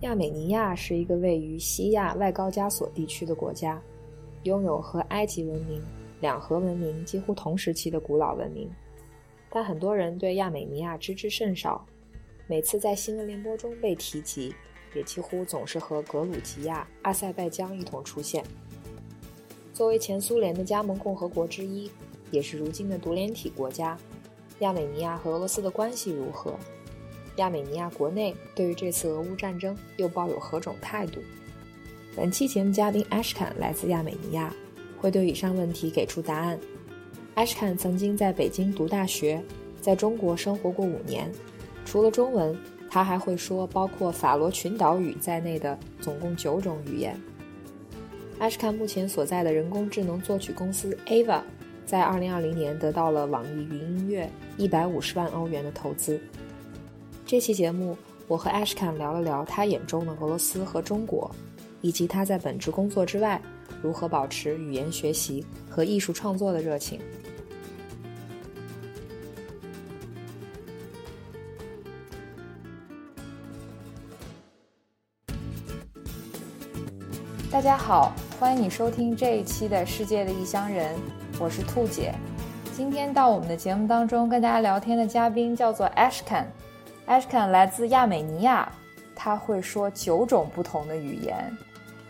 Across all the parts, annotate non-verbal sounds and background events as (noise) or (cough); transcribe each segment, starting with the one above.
亚美尼亚是一个位于西亚外高加索地区的国家，拥有和埃及文明、两河文明几乎同时期的古老文明。但很多人对亚美尼亚知之甚少，每次在新闻联播中被提及，也几乎总是和格鲁吉亚、阿塞拜疆一同出现。作为前苏联的加盟共和国之一，也是如今的独联体国家，亚美尼亚和俄罗斯的关系如何？亚美尼亚国内对于这次俄乌战争又抱有何种态度？本期节目嘉宾 Ashkan 来自亚美尼亚，会对以上问题给出答案。Ashkan 曾经在北京读大学，在中国生活过五年。除了中文，他还会说包括法罗群岛语在内的总共九种语言。Ashkan 目前所在的人工智能作曲公司 Ava，在2020年得到了网易云音乐150万欧元的投资。这期节目，我和 Ashkan 聊了聊他眼中的俄罗斯和中国，以及他在本职工作之外如何保持语言学习和艺术创作的热情。大家好，欢迎你收听这一期的《世界的异乡人》，我是兔姐。今天到我们的节目当中跟大家聊天的嘉宾叫做 Ashkan。Ashkan 来自亚美尼亚，他会说九种不同的语言。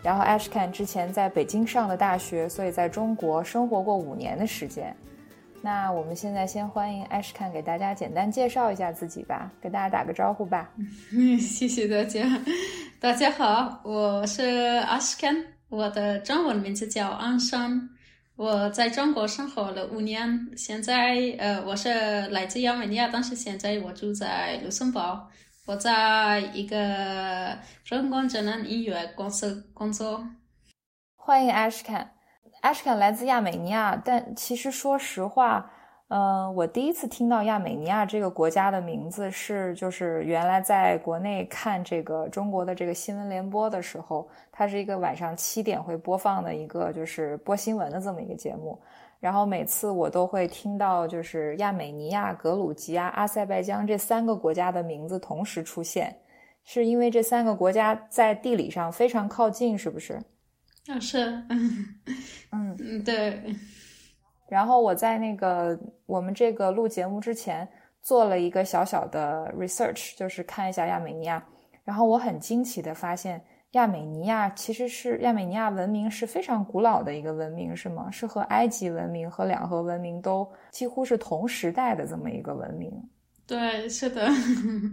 然后 Ashkan 之前在北京上的大学，所以在中国生活过五年的时间。那我们现在先欢迎 Ashkan 给大家简单介绍一下自己吧，给大家打个招呼吧。(laughs) 谢谢大家，大家好，我是 Ashkan，我的中文名字叫安山。我在中国生活了五年，现在呃我是来自亚美尼亚，但是现在我住在卢森堡。我在一个人工智能音乐公司工作。欢迎 Ashkan，Ashkan 来自亚美尼亚，但其实说实话。嗯，我第一次听到亚美尼亚这个国家的名字是，就是原来在国内看这个中国的这个新闻联播的时候，它是一个晚上七点会播放的一个就是播新闻的这么一个节目，然后每次我都会听到就是亚美尼亚、格鲁吉亚、阿塞拜疆这三个国家的名字同时出现，是因为这三个国家在地理上非常靠近，是不是？啊，是，嗯 (laughs) 嗯，对。然后我在那个我们这个录节目之前做了一个小小的 research，就是看一下亚美尼亚。然后我很惊奇的发现，亚美尼亚其实是亚美尼亚文明是非常古老的一个文明，是吗？是和埃及文明和两河文明都几乎是同时代的这么一个文明。对，是的。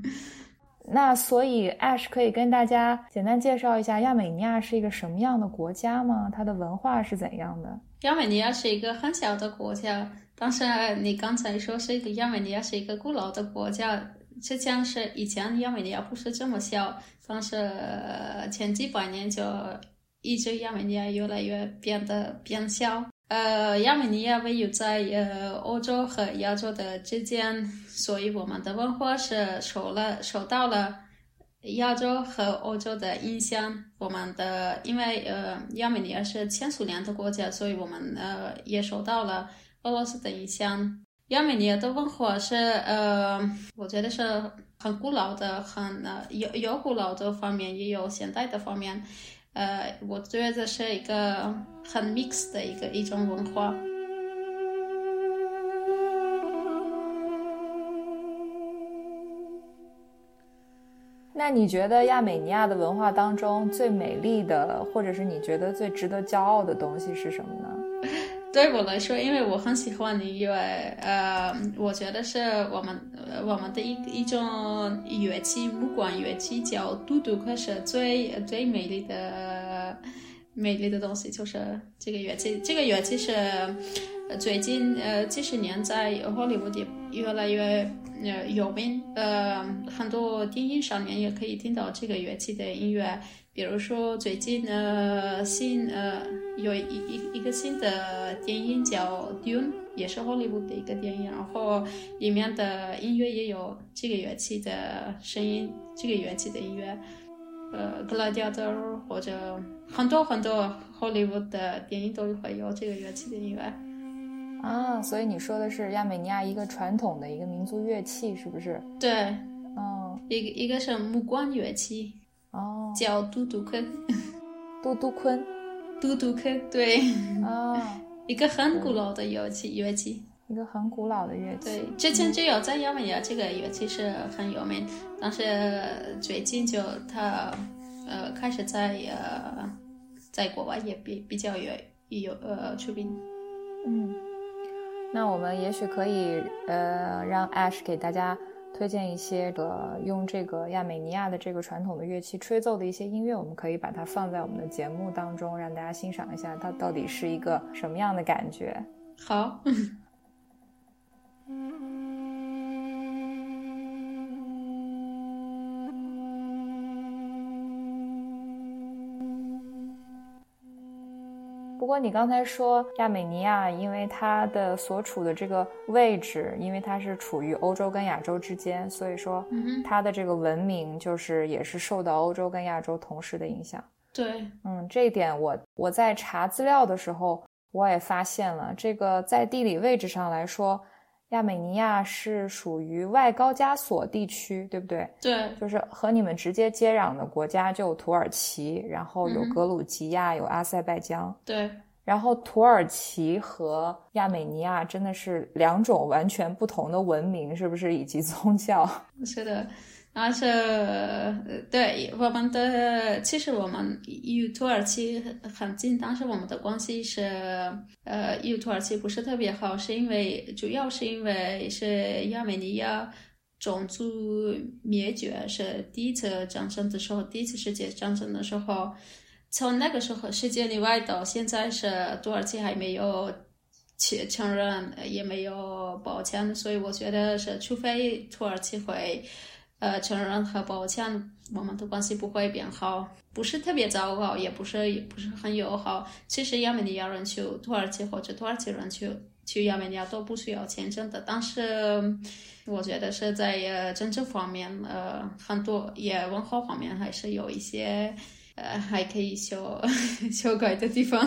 (laughs) 那所以 Ash 可以跟大家简单介绍一下亚美尼亚是一个什么样的国家吗？它的文化是怎样的？亚美尼亚是一个很小的国家，但是你刚才说是一个亚美尼亚是一个古老的国家，之前是以前亚美尼亚不是这么小，但是前几百年就一直亚美尼亚越来越变得变小。呃，亚美尼亚位于在呃欧洲和亚洲的之间，所以我们的文化是受了受到了亚洲和欧洲的影响。我们的因为呃亚美尼亚是前苏联的国家，所以我们呃也受到了俄罗斯的影响。亚美尼亚的文化是呃，我觉得是很古老的，很呃有有古老的方面，也有现代的方面。呃，我觉得是一个很 mix 的一个一种文化。那你觉得亚美尼亚的文化当中最美丽的，或者是你觉得最值得骄傲的东西是什么呢？(laughs) 对我来说，因为我很喜欢音乐，呃，我觉得是我们我们的一一种乐器，木管乐器叫嘟嘟，可是最最美丽的美丽的东西就是这个乐器。这个乐器是最近呃几十年在荷里活的越来越呃有名，呃，很多电影上面也可以听到这个乐器的音乐。比如说，最近呃新呃有一一一个新的电影叫《Dune》，也是好莱坞的一个电影，然后里面的音乐也有这个乐器的声音，这个乐器的音乐，呃，《，Gloria》或者很多很多好莱坞的电影都会有这个乐器的音乐。啊，所以你说的是亚美尼亚一个传统的一个民族乐器，是不是？对，嗯，一个一个是木管乐器。哦，叫嘟嘟坤，(laughs) 嘟嘟坤，嘟嘟坤，对，啊，(laughs) 一个很古老的乐器，乐器。一个很古老的乐器。对，之前就有在亚美尼亚这个乐器是很有名，但是最近就它呃开始在呃在国外也比比较有有呃出名。嗯，那我们也许可以呃让 Ash 给大家推荐一些个用这个亚美尼亚的这个传统的乐器吹奏的一些音乐，我们可以把它放在我们的节目当中，让大家欣赏一下它到底是一个什么样的感觉。好。不过你刚才说亚美尼亚，因为它的所处的这个位置，因为它是处于欧洲跟亚洲之间，所以说它的这个文明就是也是受到欧洲跟亚洲同时的影响。对，嗯，这一点我我在查资料的时候我也发现了，这个在地理位置上来说。亚美尼亚是属于外高加索地区，对不对？对，就是和你们直接接壤的国家就有土耳其，然后有格鲁吉亚，有阿塞拜疆。对，然后土耳其和亚美尼亚真的是两种完全不同的文明，是不是？以及宗教。(laughs) 是的。而且，对我们的其实我们与土耳其很近，但是我们的关系是呃与土耳其不是特别好，是因为主要是因为是亚美尼亚种族灭绝是第一次战争的时候，第一次世界战争的时候，从那个时候世界里外到现在是土耳其还没有去承认，也没有抱歉，所以我觉得是除非土耳其会。呃，承认和抱歉，我们的关系不会变好，不是特别糟糕，也不是也不是很友好。其实亚美尼亚人去土耳其或者土耳其人去去亚美尼亚都不需要签证的，但是我觉得是在呃政治方面，呃很多也文化方面还是有一些呃还可以修 (laughs) 修改的地方。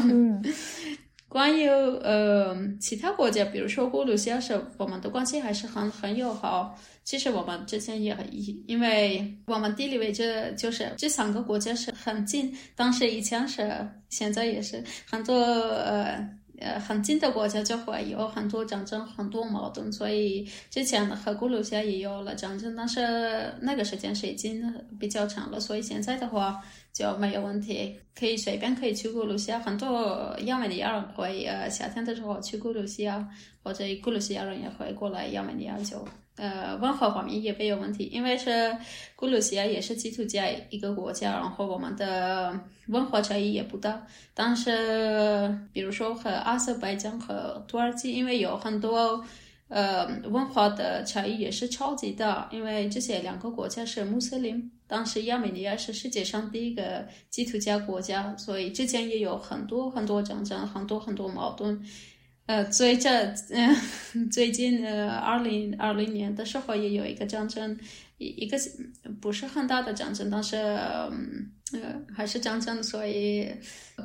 关于呃其他国家，比如说俄罗斯，是我们的关系还是很很友好。其实我们之前也很，因为我们地理位置就是这三个国家是很近，当时以前是，现在也是很多呃呃很近的国家就会有很多战争、很多矛盾，所以之前和古鲁西亚也有了战争，但是那个时间是已经比较长了，所以现在的话就没有问题，可以随便可以去古鲁西亚，很多亚美尼亚人会呃夏天的时候去古鲁西亚，或者古鲁西亚人也会过来亚美尼亚就。呃，文化方面也没有问题，因为是古鲁西亚也是基督教一个国家，然后我们的文化差异也不大。但是，比如说和阿塞拜疆和土耳其，因为有很多呃文化的差异也是超级大，因为这些两个国家是穆斯林，当时亚美尼亚是世界上第一个基督教国家，所以之前也有很多很多战争，很多很多矛盾。呃，最这嗯，(laughs) 最近呃，二零二零年的时候也有一个战争，一一个不是很大的战争，但是呃还是战争，所以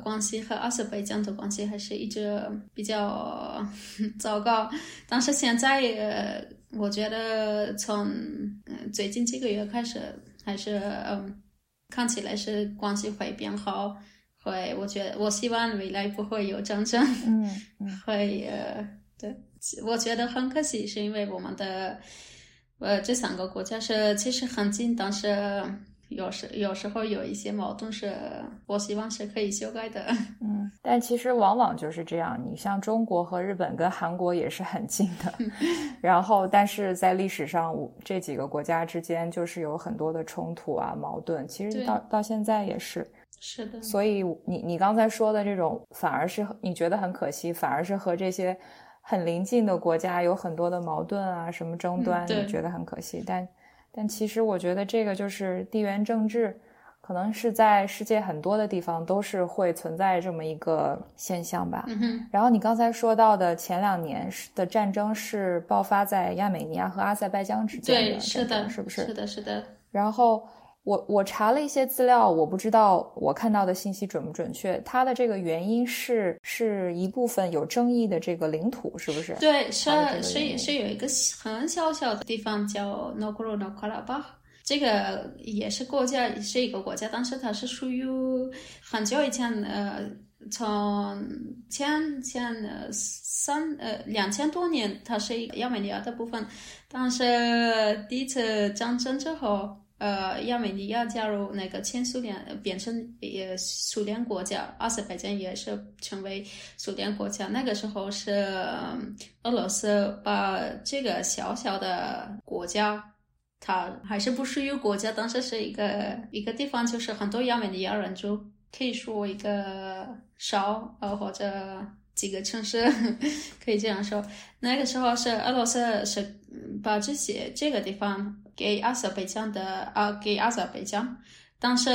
关系和阿塞拜疆的关系还是一直比较 (laughs) 糟糕。但是现在呃，我觉得从最近几个月开始，还是嗯，看起来是关系会变好。会，我觉得我希望未来不会有战争。嗯，(laughs) 会呃，对，我觉得很可惜，是因为我们的呃这三个国家是其实很近，但是有时有时候有一些矛盾是，我希望是可以修改的。(laughs) 嗯，但其实往往就是这样，你像中国和日本跟韩国也是很近的，(laughs) 然后但是在历史上这几个国家之间就是有很多的冲突啊矛盾，其实到到现在也是。是的，所以你你刚才说的这种，反而是你觉得很可惜，反而是和这些很邻近的国家有很多的矛盾啊，什么争端，你觉得很可惜。但但其实我觉得这个就是地缘政治，可能是在世界很多的地方都是会存在这么一个现象吧。嗯。然后你刚才说到的前两年的战争是爆发在亚美尼亚和阿塞拜疆之间的，是的，是不是？是的，是的。然后。我我查了一些资料，我不知道我看到的信息准不准确。它的这个原因是是一部分有争议的这个领土，是不是？对，是是是有一个很小小的地方叫 Nagorno Karabakh，这个也是国家，是一个国家，但是它是属于很久以前，呃，从前前呃三呃两千多年，它是一个亚美尼亚的部分，但是第一次战争之后。呃，亚美尼亚加入那个前苏联，变成呃苏联国家，阿塞拜疆也是成为苏联国家。那个时候是俄罗斯把这个小小的国家，它还是不属于国家，当时是一个一个地方，就是很多亚美尼亚人就可以说一个少呃或者几个城市，(laughs) 可以这样说。那个时候是俄罗斯是把这些这个地方。给阿塞拜疆的啊，给阿塞拜疆，但是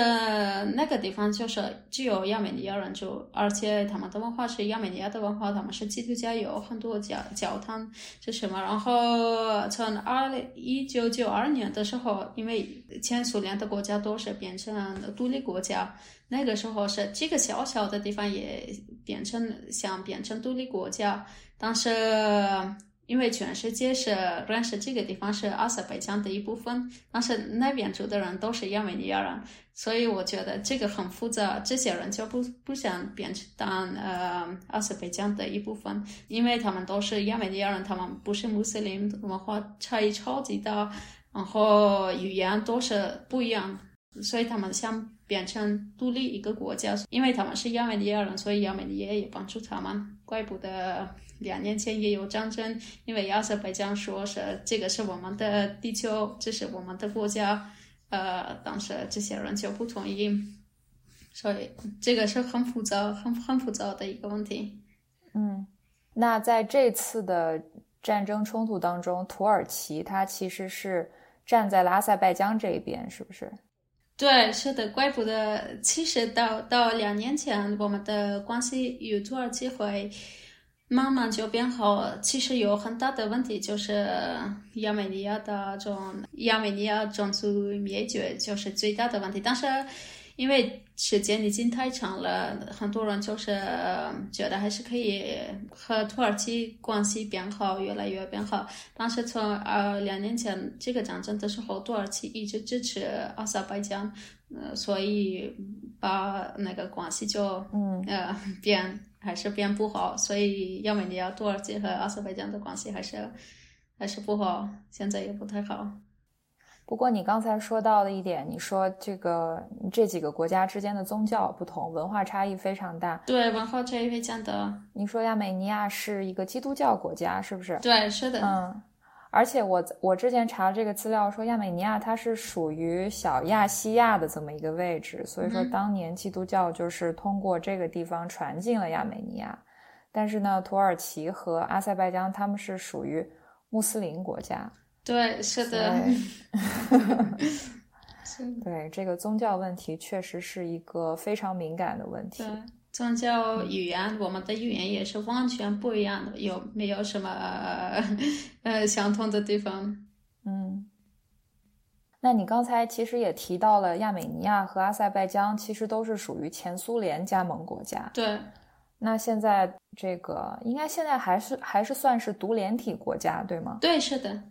那个地方就是只有亚美尼亚人住，而且他们的文化是亚美尼亚的文化，他们是基督教，有很多教教堂是什么。然后从二一九九二年的时候，因为前苏联的国家都是变成独立国家，那个时候是这个小小的地方也变成想变成独立国家，但是。因为全世界是认识这个地方是阿塞拜疆的一部分，但是那边住的人都是亚美尼亚人，所以我觉得这个很复杂。这些人就不不想变成当呃阿塞拜疆的一部分，因为他们都是亚美尼亚人，他们不是穆斯林，文化差异超级大，然后语言都是不一样，所以他们想变成独立一个国家。因为他们是亚美尼亚人，所以亚美尼亚也帮助他们，怪不得。两年前也有战争，因为阿塞拜疆说是这个是我们的地球，这是我们的国家，呃，当时这些人就不同意，所以这个是很复杂、很很复杂的一个问题。嗯，那在这次的战争冲突当中，土耳其它其实是站在了阿塞拜疆这一边，是不是？对，是的，怪不得。其实到到两年前，我们的关系与土耳其会。慢慢就变好。其实有很大的问题，就是亚美尼亚的种亚美尼亚种族灭绝就是最大的问题。但是因为时间已经太长了，很多人就是觉得还是可以和土耳其关系变好，越来越变好。但是从呃两年前这个战争的时候，土耳其一直支持阿塞拜疆，呃，所以把那个关系就嗯呃变。(laughs) 还是变不好，所以亚美尼亚、土耳其和阿塞拜疆的关系还是还是不好，现在也不太好。不过你刚才说到的一点，你说这个这几个国家之间的宗教不同，文化差异非常大。对，文化差异非常大。你说亚美尼亚是一个基督教国家，是不是？对，是的。嗯。而且我我之前查这个资料说，亚美尼亚它是属于小亚细亚的这么一个位置，所以说当年基督教就是通过这个地方传进了亚美尼亚。但是呢，土耳其和阿塞拜疆他们是属于穆斯林国家。对，(laughs) 是的。对，这个宗教问题确实是一个非常敏感的问题。宗教语言，我们的语言也是完全不一样的，有没有什么 (laughs) 呃相同的地方？嗯，那你刚才其实也提到了亚美尼亚和阿塞拜疆，其实都是属于前苏联加盟国家。对。那现在这个应该现在还是还是算是独联体国家，对吗？对，是的。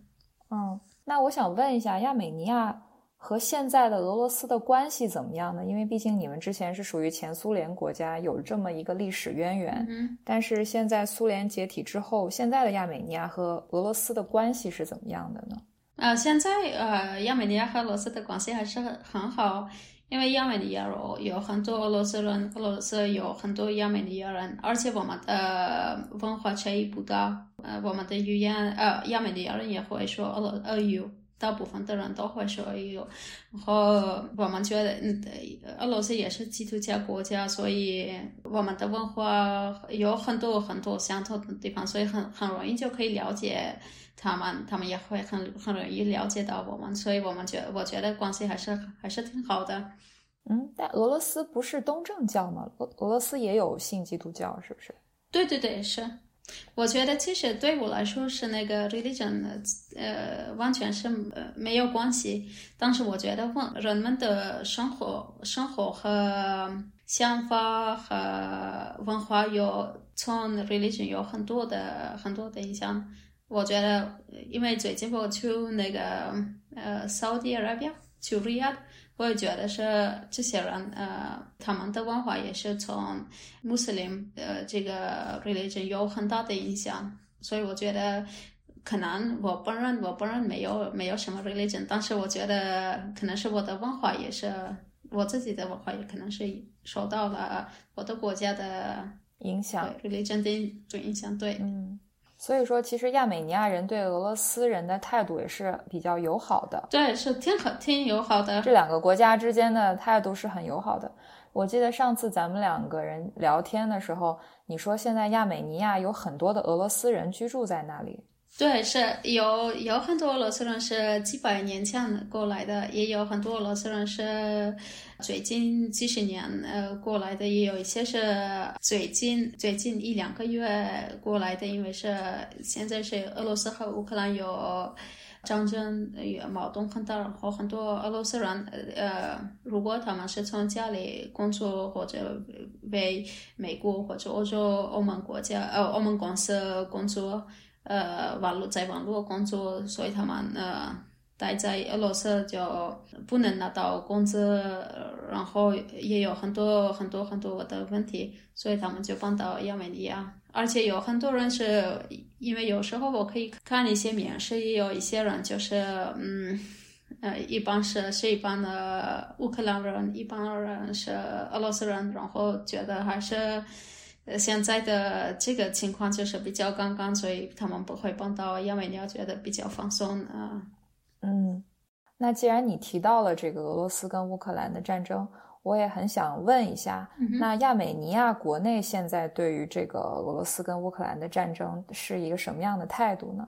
嗯，那我想问一下，亚美尼亚。和现在的俄罗斯的关系怎么样呢？因为毕竟你们之前是属于前苏联国家，有这么一个历史渊源。嗯，但是现在苏联解体之后，现在的亚美尼亚和俄罗斯的关系是怎么样的呢？呃，现在呃，亚美尼亚和俄罗斯的关系还是很很好，因为亚美尼亚有有很多俄罗斯人，俄罗斯有很多亚美尼亚人，而且我们的文化差异不大。呃，我们的语言，呃，亚美尼亚人也会说俄罗俄语。大部分的人都会说有，然后我们觉得，嗯，俄罗斯也是基督教国家，所以我们的文化有很多很多相同的地方，所以很很容易就可以了解他们，他们也会很很容易了解到我们，所以我们觉我觉得关系还是还是挺好的。嗯，但俄罗斯不是东正教吗？俄俄罗斯也有信基督教，是不是？对对对，是。我觉得其实对我来说是那个 religion，呃，完全是呃没有关系。但是我觉得问人们的生活、生活和想法和文化有从 religion 有很多的很多的影响。我觉得，因为最近我去那个呃 Saudi Arabia，去 Riyadh，我也觉得是这些人，呃，他们的文化也是从穆斯林呃这个 religion 有很大的影响，所以我觉得可能我本人我本人没有没有什么 religion，但是我觉得可能是我的文化也是我自己的文化也可能是受到了我的国家的影响，religion 的影响，对，嗯。所以说，其实亚美尼亚人对俄罗斯人的态度也是比较友好的。对，是挺好，挺友好的。这两个国家之间的态度是很友好的。我记得上次咱们两个人聊天的时候，你说现在亚美尼亚有很多的俄罗斯人居住在那里。对，是有有很多俄罗斯人是几百年前过来的，也有很多俄罗斯人是最近几十年呃过来的，也有一些是最近最近一两个月过来的，因为是现在是俄罗斯和乌克兰有战争，有矛盾很大，然后很多俄罗斯人呃，如果他们是从家里工作或者为美国或者欧洲欧盟国家呃欧盟公司工作。呃，网络在网络工作，所以他们呃待在俄罗斯就不能拿到工资，然后也有很多很多很多的问题，所以他们就搬到亚美尼亚。而且有很多人是因为有时候我可以看一些面试，也有一些人就是嗯呃，一般是是一般的乌克兰人，一般人是俄罗斯人，然后觉得还是。呃，现在的这个情况就是比较刚刚，所以他们不会碰到因为你要，觉得比较放松啊。嗯，那既然你提到了这个俄罗斯跟乌克兰的战争，我也很想问一下，那亚美尼亚国内现在对于这个俄罗斯跟乌克兰的战争是一个什么样的态度呢？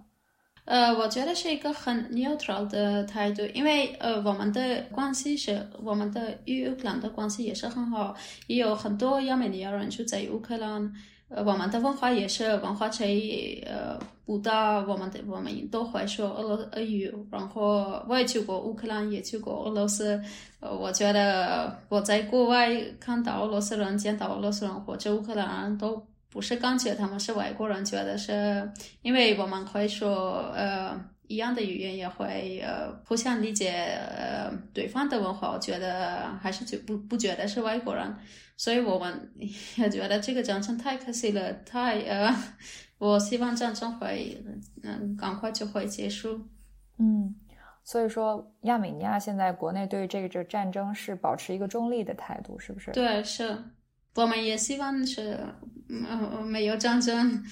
呃，我觉得是一个很 neutral 的态度，因为呃，我们的关系是我们的与乌克兰的关系也是很好，也有很多亚美尼亚人住在乌克兰，呃，我们的文化也是文化差异呃不大，我们的我们都会说俄罗俄语，然后我也去过乌克兰，也去过俄罗斯，呃，我觉得我在国外看到俄罗斯人，见到俄罗斯人或者乌克兰人都。不是感觉他们是外国人，觉得是因为我们会说呃一样的语言，也会呃互相理解呃对方的文化，我觉得还是就不不觉得是外国人，所以我们 (laughs) 也觉得这个战争太可惜了，太呃，我希望战争会嗯赶快就会结束。嗯，所以说亚美尼亚现在国内对这个战争是保持一个中立的态度，是不是？对，是。我们也希望是，嗯，(laughs) 没有战争，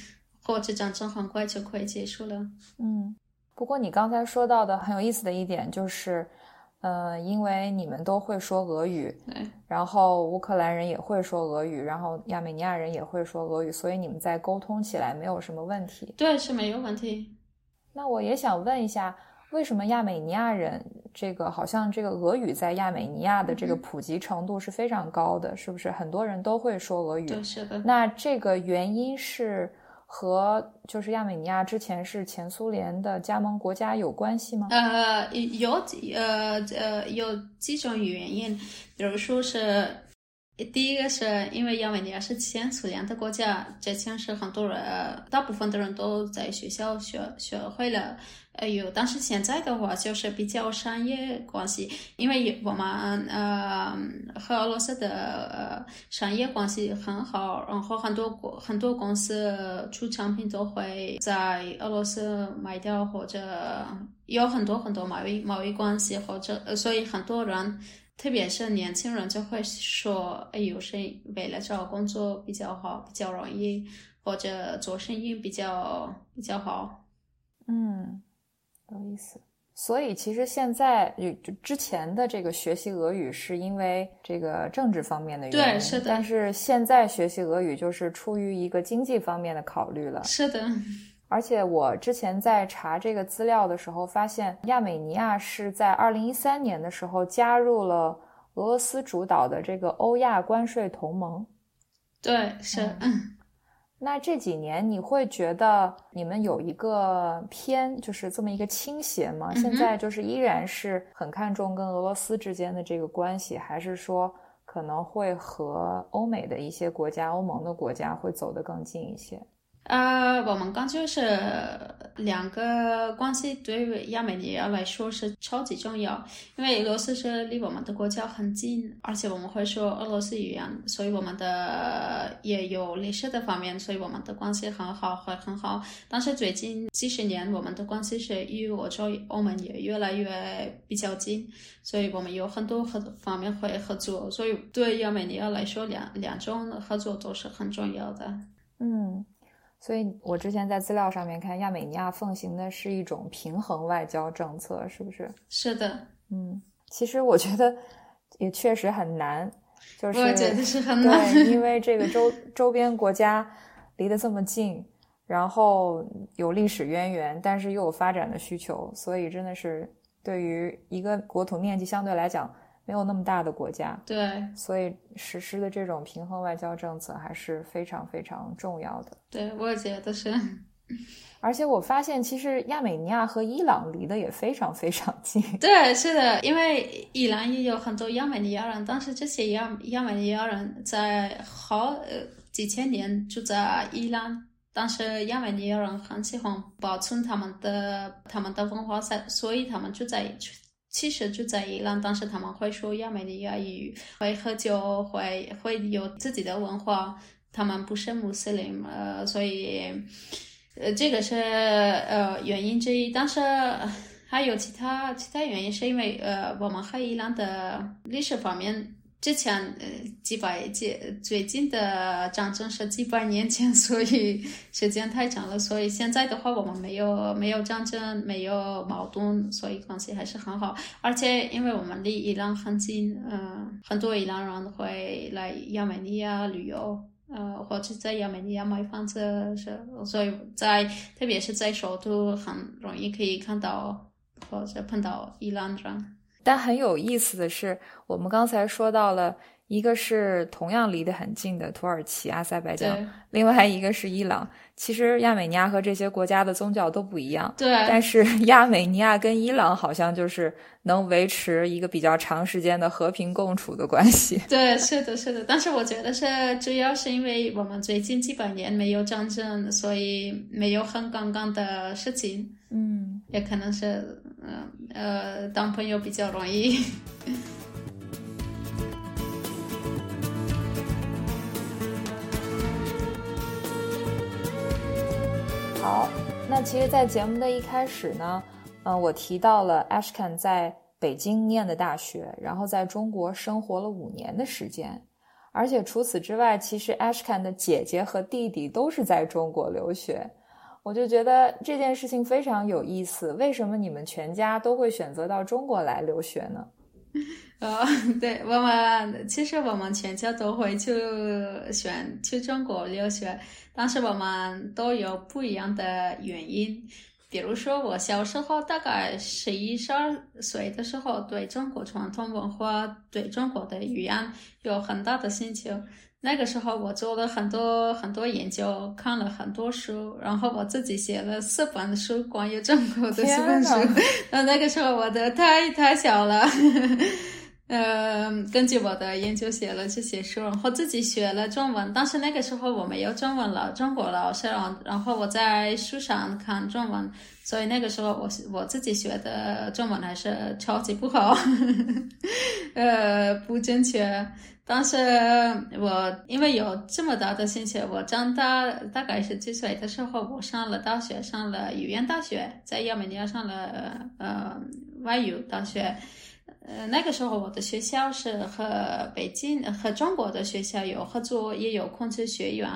或者战争很快就可以结束了。嗯，不过你刚才说到的很有意思的一点就是，呃，因为你们都会说俄语，对，然后乌克兰人也会说俄语，然后亚美尼亚人也会说俄语，所以你们在沟通起来没有什么问题。对，是没有问题。那我也想问一下。为什么亚美尼亚人这个好像这个俄语在亚美尼亚的这个普及程度是非常高的，是不是很多人都会说俄语？是的。那这个原因是和就是亚美尼亚之前是前苏联的加盟国家有关系吗？呃，有呃呃有几种原因，比如说是第一个是因为亚美尼亚是前苏联的国家，之前是很多人大部分的人都在学校学学会了。哎呦，但是现在的话就是比较商业关系，因为我们呃和俄罗斯的呃商业关系很好，然后很多国很多公司出产品都会在俄罗斯卖掉，或者有很多很多贸易贸易关系，或者呃所以很多人，特别是年轻人就会说，哎呦，是为了找工作比较好，比较容易，或者做生意比较比较好，嗯。有意思，所以其实现在就之前的这个学习俄语是因为这个政治方面的原因，对，是的。但是现在学习俄语就是出于一个经济方面的考虑了，是的。而且我之前在查这个资料的时候，发现亚美尼亚是在二零一三年的时候加入了俄罗斯主导的这个欧亚关税同盟，对，是。(laughs) 那这几年你会觉得你们有一个偏，就是这么一个倾斜吗？现在就是依然是很看重跟俄罗斯之间的这个关系，还是说可能会和欧美的一些国家、欧盟的国家会走得更近一些？呃，我们刚就是两个关系对亚美尼亚来说是超级重要，因为俄罗斯是离我们的国家很近，而且我们会说俄罗斯语言，所以我们的也有历史的方面，所以我们的关系很好，会很好。但是最近几十年，我们的关系是与欧洲、欧盟也越来越比较近，所以我们有很多合方面会合作，所以对亚美尼亚来说，两两种合作都是很重要的。嗯。(laughs) 所以我之前在资料上面看，亚美尼亚奉行的是一种平衡外交政策，是不是？是的，嗯，其实我觉得也确实很难，就是我觉得是很难，对，因为这个周周边国家离得这么近，然后有历史渊源，但是又有发展的需求，所以真的是对于一个国土面积相对来讲。没有那么大的国家，对，所以实施的这种平衡外交政策还是非常非常重要的。对，我也觉得是。(laughs) 而且我发现，其实亚美尼亚和伊朗离得也非常非常近。(laughs) 对，是的，因为伊朗也有很多亚美尼亚人，但是这些亚亚美尼亚人在好呃几千年住在伊朗，但是亚美尼亚人很喜欢保存他们的他们的文化，在所以他们住在。其实住在伊朗，当时他们会说亚美尼亚语，会喝酒，会会有自己的文化。他们不是穆斯林，呃，所以，呃，这个是呃原因之一。但是还有其他其他原因，是因为呃，我们和伊朗的历史方面。之前呃几百几最近的战争是几百年前，所以时间太长了。所以现在的话，我们没有没有战争，没有矛盾，所以关系还是很好。而且因为我们离伊朗很近，嗯，很多伊朗人会来亚美尼亚旅游，呃，或者在亚美尼亚买房子，是所以在特别是在首都很容易可以看到或者碰到伊朗人。但很有意思的是，我们刚才说到了，一个是同样离得很近的土耳其、阿塞拜疆，另外一个是伊朗。其实亚美尼亚和这些国家的宗教都不一样，对。但是 (laughs) 亚美尼亚跟伊朗好像就是能维持一个比较长时间的和平共处的关系。(laughs) 对，是的，是的。但是我觉得是主要是因为我们最近几百年没有战争，所以没有很杠杠的事情。嗯，也可能是。嗯呃，当朋友比较容易。(laughs) 好，那其实，在节目的一开始呢，嗯，我提到了 Ashkan 在北京念的大学，然后在中国生活了五年的时间，而且除此之外，其实 Ashkan 的姐姐和弟弟都是在中国留学。我就觉得这件事情非常有意思。为什么你们全家都会选择到中国来留学呢？呃，(laughs) 对我们其实我们全家都会去选去中国留学，但是我们都有不一样的原因。比如说，我小时候大概十一、十二岁的时候，对中国传统文化、对中国的语言有很大的兴趣。那个时候我做了很多很多研究，看了很多书，然后我自己写了四本书，关于中国的四本书。那那个时候我的太太小了，呃，(laughs) 根据我的研究写了这些书，然后自己学了中文。但是那个时候我没有中文了，中国老师，然后我在书上看中文，所以那个时候我我自己学的中文还是超级不好，(laughs) 呃，不正确。当时我因为有这么大的兴趣，我长大大概是几岁的时候，我上了大学，上了语言大学，在亚美尼亚上了呃外语大学。呃，那个时候我的学校是和北京和中国的学校有合作，也有孔子学院，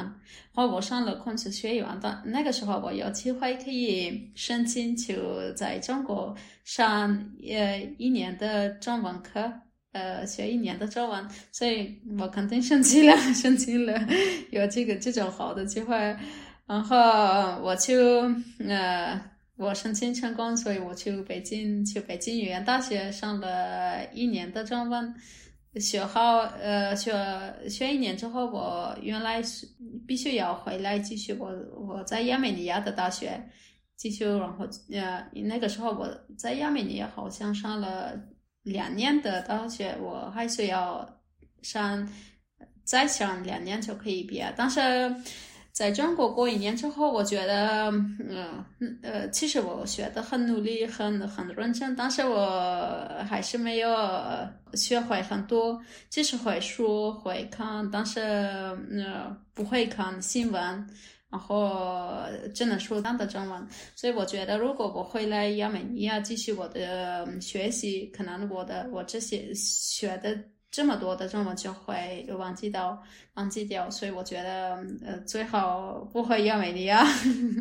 和我上了孔子学院。的那个时候我有机会可以申请去在中国上呃一年的中文课。呃，学一年的中文，所以我肯定申请了，(laughs) 申请了有这个这种好的机会，然后我就呃，我申请成功，所以我去北京，去北京语言大学上了一年的中文，学好呃学学一年之后，我原来是必须要回来继续我我在亚美尼亚的大学继续，然后呃那个时候我在亚美尼亚好像上了。两年的大学，我还是要上再上两年就可以毕业。但是，在中国过一年之后，我觉得，嗯呃，其实我学的很努力，很很认真，但是我还是没有学会很多，只是会说会看，但是呃不会看新闻，然后只能说当的中文。所以我觉得，如果我回来亚美尼亚继续我的学习，可能我的我这些学的。这么多的中文就会忘记到忘记掉，所以我觉得呃最好不回亚美尼亚，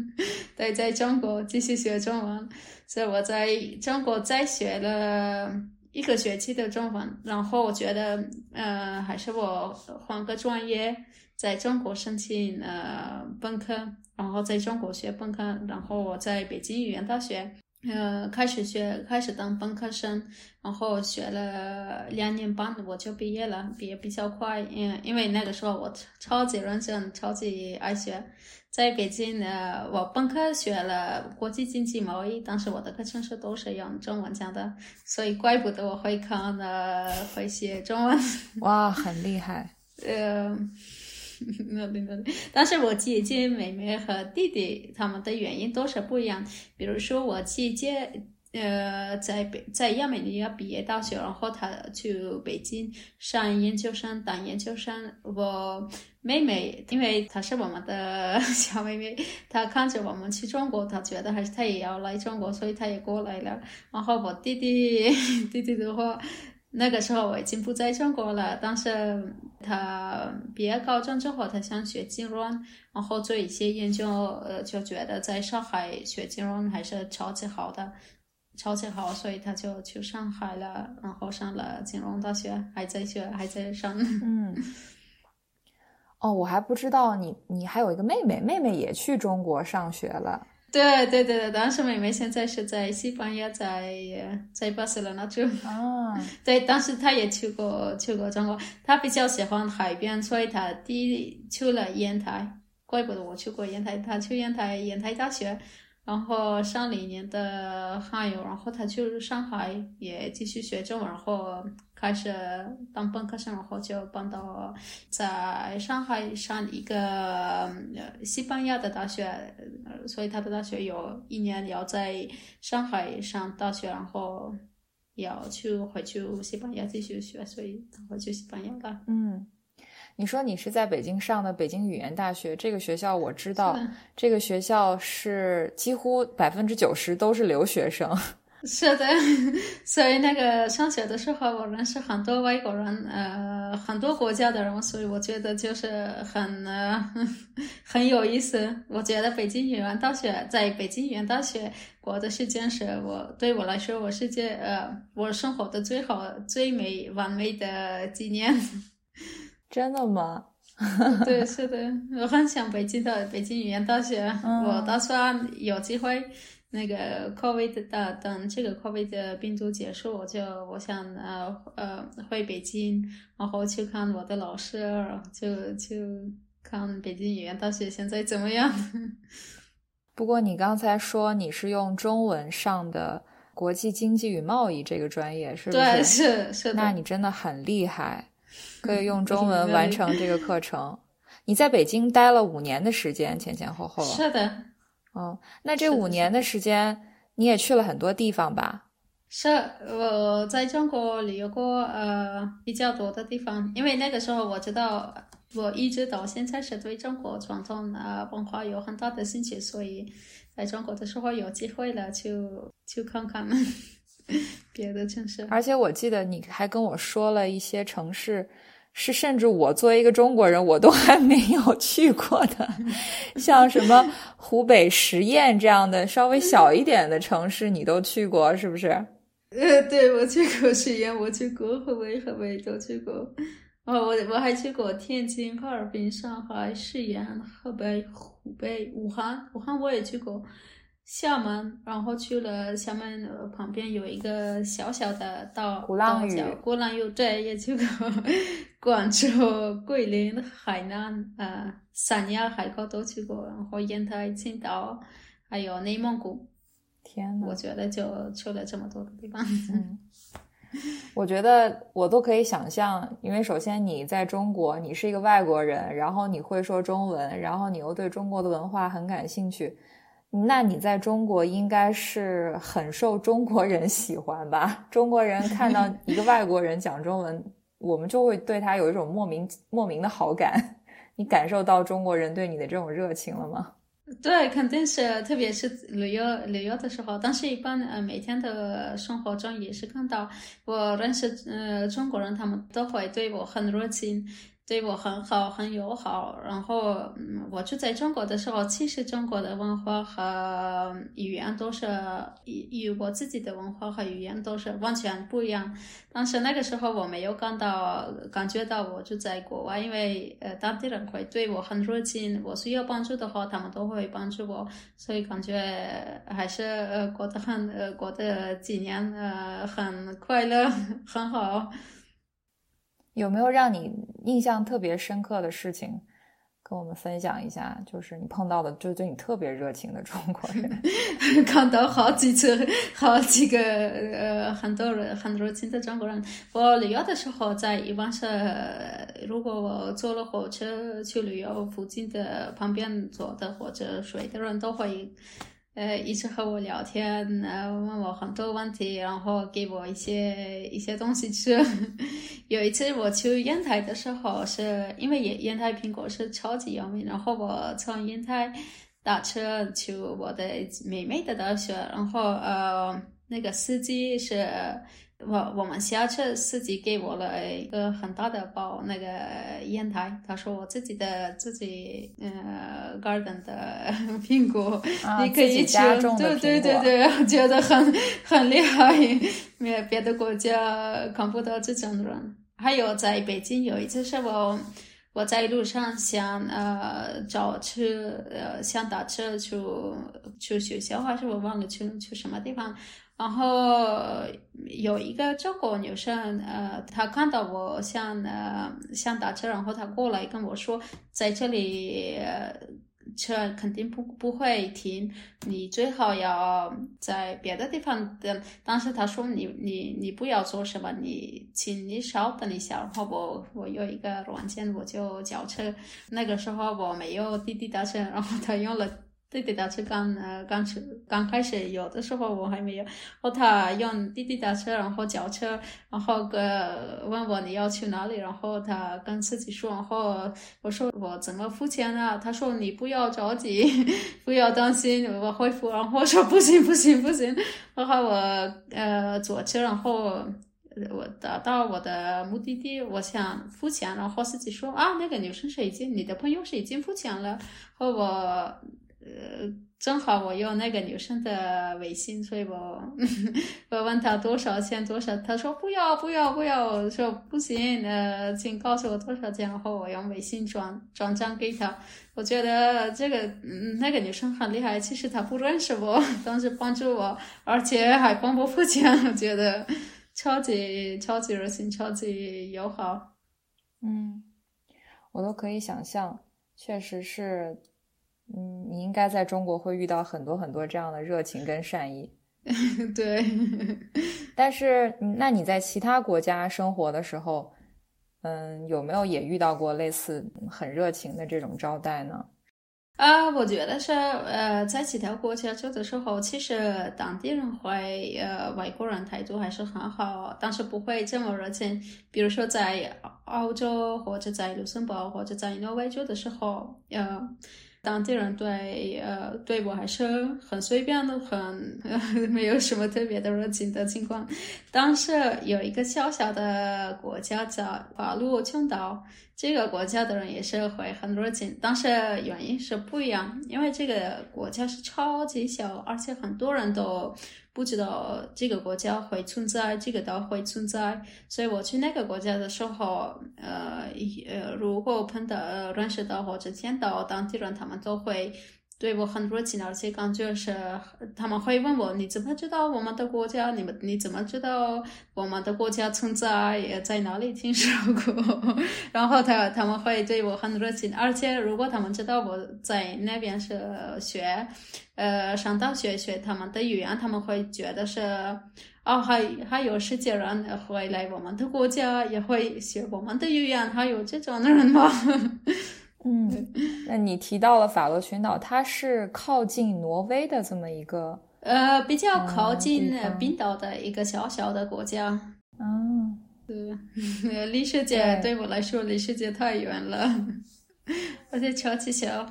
(laughs) 对，在中国继续学中文。所以我在中国再学了一个学期的中文，然后我觉得呃还是我换个专业，在中国申请呃本科，然后在中国学本科，然后我在北京语言大学。呃，开始学，开始当本科生，然后学了两年半，我就毕业了，毕业比较快，因因为那个时候我超级认真，超级爱学。在北京呢，我本科学了国际经济贸易，当时我的课程是都是用中文讲的，所以怪不得我会看呃会写中文。哇，很厉害。(laughs) 呃。(laughs) 那那那，但是我姐姐、妹妹和弟弟他们的原因都是不一样。比如说，我姐姐呃在北在亚美尼亚毕业大学，然后她去北京上研究生当研究生。我妹妹因为她是我们的 (laughs) 小妹妹，她看着我们去中国，她觉得还是她也要来中国，所以她也过来了。然后我弟弟 (laughs) 弟弟的话。那个时候我已经不在中国了，但是他毕业高中之后，他想学金融，然后做一些研究，呃，就觉得在上海学金融还是超级好的，超级好，所以他就去上海了，然后上了金融大学，还在学，还在上。(laughs) 嗯。哦，我还不知道你，你还有一个妹妹，妹妹也去中国上学了。对对对对，当时妹妹现在是在西班牙，在在巴塞罗那住。啊，(laughs) 对，当时她也去过去过中国，她比较喜欢海边，所以她第一去了烟台。怪不得我去过烟台，她去烟台烟台大学。然后上了一年的汉语，然后她去上海也继续学中文，然后开始当本科生，然后就搬到在上海上一个西班牙的大学，所以他的大学有一年要在上海上大学，然后要去回去西班牙继续学，所以回去西班牙了。嗯。你说你是在北京上的北京语言大学，这个学校我知道，这个学校是几乎百分之九十都是留学生。(laughs) 是的，(laughs) 所以那个上学的时候，我认识很多外国人，呃，很多国家的人，所以我觉得就是很呃 (laughs) 很有意思。我觉得北京语言大学在北京语言大学过的时间是我对我来说，我世界呃我生活的最好、最美、完美的几年。真的吗？对，是的，我很想北京的北京语言大学。我打算有机会，那个 COVID 的等这个 COVID 的病毒结束，我就我想呃呃回北京，然后去看我的老师，就就看北京语言大学现在怎么样。(laughs) 不过你刚才说你是用中文上的国际经济与贸易这个专业，是不是？对，是是的。那你真的很厉害。可以用 (laughs) 中文完成这个课程。你在北京待了五年的时间，前前后后。是的。哦，那这五年的时间，你也去了很多地方吧？是，我在中国旅游过呃比较多的地方，因为那个时候我知道，我一直到现在是对中国传统啊文化有很大的兴趣，所以在中国的时候有机会了就去看看。(laughs) 别的城市，而且我记得你还跟我说了一些城市，是甚至我作为一个中国人，我都还没有 (laughs) 去过的，像什么湖北十堰这样的稍微小一点的城市，你都去过是不是？(laughs) 呃，对，我去过十堰，我去过河北，河北都去过。哦，我我还去过天津、哈尔滨、上海、十堰、河北、湖北、武汉，武汉我也去过。厦门，然后去了厦门旁边有一个小小的岛，鼓浪屿，鼓浪屿对，也去过。广州、桂林、海南、呃，三亚、海口都去过，然后烟台、青岛，还有内蒙古。天呐，我觉得就去了这么多的地方。嗯，(laughs) 我觉得我都可以想象，因为首先你在中国，你是一个外国人，然后你会说中文，然后你又对中国的文化很感兴趣，那你在中国应该是很受中国人喜欢吧？中国人看到 (laughs) 一个外国人讲中文，我们就会对他有一种莫名莫名的好感。你感受到中国人对你的这种热情了吗？(laughs) 对，肯定是，特别是旅游旅游的时候。但是，一般呃，每天的生活中也是看到，我认识呃中国人，他们都会对我很热情。对我很好，很友好。然后，嗯，我住在中国的时候，其实中国的文化和语言都是与与我自己的文化和语言都是完全不一样。但是那个时候我没有感到感觉到我住在国外，因为呃当地人会对我很热情，我需要帮助的话，他们都会帮助我，所以感觉还是呃过得很呃过得几年呃很快乐，(laughs) 很好。有没有让你印象特别深刻的事情，跟我们分享一下？就是你碰到的，就对你特别热情的中国人，(laughs) 看到好几次，好几个呃，很多人很热情的中国人。我旅游的时候，在一般是，如果我坐了火车去旅游，附近的旁边坐的或者睡的人都会。呃，一直和我聊天，呃，问我很多问题，然后给我一些一些东西吃。(laughs) 有一次我去烟台的时候，是因为烟烟台苹果是超级有名，然后我从烟台打车去我的妹妹的大学，然后呃，那个司机是。我我们小车，司机给我了一个很大的包那个烟台，他说我自己的自己呃 garden 的 (laughs) 苹果，你可以吃，对对对对，觉得很很厉害，别别的国家看不到这种人。还有在北京有一次是我我在路上想呃找车呃想打车去去学校还是我忘了去去什么地方。然后有一个中国女生，呃，她看到我想呃想打车，然后她过来跟我说，在这里车肯定不不会停，你最好要在别的地方等。但是她说你你你不要做什么，你请你稍等一下。然后我我有一个软件，我就叫车。那个时候我没有滴滴打车，然后她用了。滴滴打车刚呃刚出刚开始有的时候我还没有，后他用滴滴打车，然后叫车，然后个问我你要去哪里，然后他跟司机说，然后我说我怎么付钱啊？他说你不要着急，(laughs) 不要担心，我会付。然后我说不行不行不行，然后我呃坐车，然后我达到我的目的地，我想付钱，然后司机说啊那个女生是已经你的朋友是已经付钱了，和我。呃，正好我用那个女生的微信，所以我 (laughs) 我问他多少钱多少，他说不要不要不要，我说不行，呃，请告诉我多少钱，然后我用微信转转账给他。我觉得这个嗯，那个女生很厉害，其实她不认识我，但是帮助我，而且还帮我付钱，我觉得超级超级热心，超级友好。嗯，我都可以想象，确实是。嗯，你应该在中国会遇到很多很多这样的热情跟善意。(laughs) 对，(laughs) 但是那你在其他国家生活的时候，嗯，有没有也遇到过类似很热情的这种招待呢？啊，我觉得是，呃，在其他国家住的时候，其实当地人会，呃，外国人态度还是很好，但是不会这么热情。比如说在澳洲或者在卢森堡或者在挪威住的时候，呃。当地人对呃对我还是很随便的，很 (laughs) 没有什么特别的热情的情况。但是有一个小小的国家叫法罗群岛，这个国家的人也是会很热情，但是原因是不一样，因为这个国家是超级小，而且很多人都。不知道这个国家会存在，这个岛会存在，所以我去那个国家的时候，呃呃，如果碰到认识到或者见到当地人，他们都会对我很热情，而且感觉是他们会问我你怎么知道我们的国家？你们你怎么知道我们的国家存在？也在哪里听说过？(laughs) 然后他他们会对我很热情，而且如果他们知道我在那边是学，呃，上大学学他们的语言，他们会觉得是哦，还还有世界人会来我们的国家，也会学我们的语言，还有这种的人吗？(laughs) 嗯，那你提到了法罗群岛，它是靠近挪威的这么一个，呃，比较靠近冰岛的一个小小的国家。嗯，对，(laughs) 离世界对我来说离世界太远了，(laughs) 而且超级小。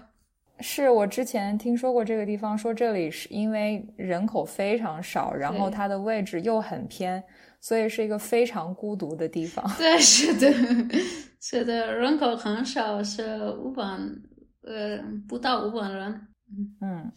是我之前听说过这个地方，说这里是因为人口非常少，然后它的位置又很偏，所以是一个非常孤独的地方。(laughs) 对，是的。是的，人口很少，是五万，呃，不到五万人。嗯，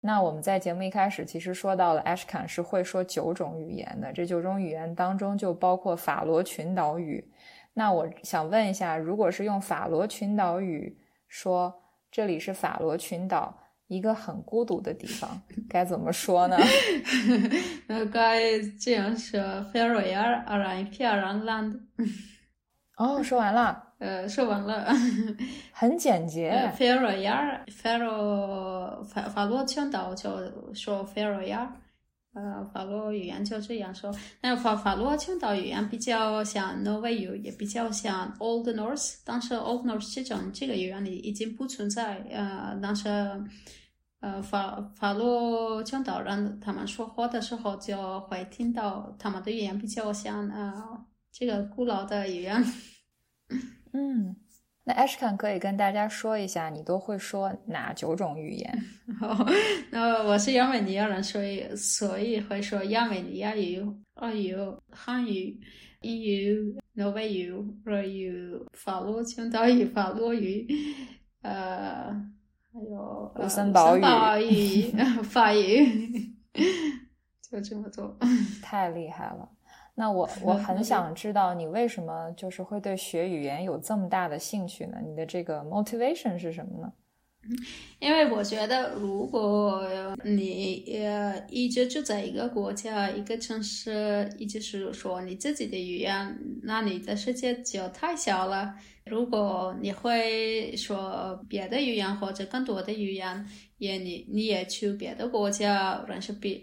那我们在节目一开始其实说到了，Ashkan 是会说九种语言的，这九种语言当中就包括法罗群岛语。那我想问一下，如果是用法罗群岛语说这里是法罗群岛，一个很孤独的地方，该怎么说呢？(laughs) 该这样说：Faroe Island。哦，说完了，(laughs) 呃，说完了，很简洁。(laughs) Faroe Island，法法国群岛就说 Faroe Island，呃，法罗语言就这样说。那法法罗群岛语言比较像挪威语，也比较像 Old Norse，但是 Old Norse 这种这个语言里已经不存在。呃，但是呃法法罗群岛人他们说话的时候就会听到他们的语言比较像呃。这个古老的语言，(laughs) 嗯，那 Ashkan 可以跟大家说一下，你都会说哪九种语言？(laughs) 那我是亚美尼亚人，所以所以会说亚美尼亚语、俄语、汉语、英语、挪威语、日语、法罗群岛语、法罗语，呃，还有卢森堡语、(laughs) 法语，(laughs) 就这么多，太厉害了。那我 (laughs) 我很想知道你为什么就是会对学语言有这么大的兴趣呢？你的这个 motivation 是什么呢？因为我觉得，如果你呃一直住在一个国家、一个城市，一直是说你自己的语言，那你的世界就太小了。如果你会说别的语言或者更多的语言，也你你也去别的国家认识别。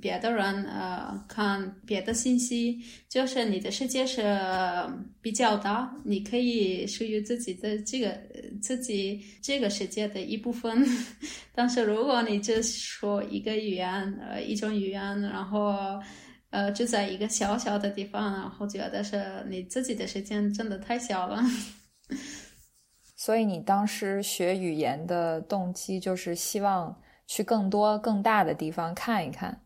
别的人呃看别的信息，就是你的世界是比较大，你可以属于自己的这个自己这个世界的一部分。(laughs) 但是如果你只说一个语言呃一种语言，然后呃就在一个小小的地方，然后觉得是你自己的时间真的太小了。(laughs) 所以你当时学语言的动机就是希望去更多更大的地方看一看。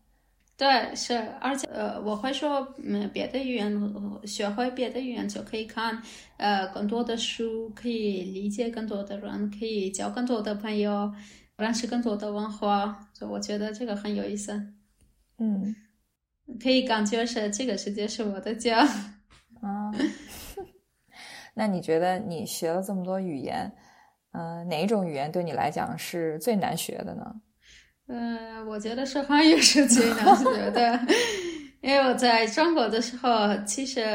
对，是，而且呃，我会说嗯别的语言，学会别的语言就可以看呃更多的书，可以理解更多的人，可以交更多的朋友，认识更多的文化，就我觉得这个很有意思。嗯，可以感觉是这个世界是我的家。啊，(laughs) 那你觉得你学了这么多语言，嗯，哪一种语言对你来讲是最难学的呢？嗯，我觉得是汉语是最难学的，因为我在中国的时候，其实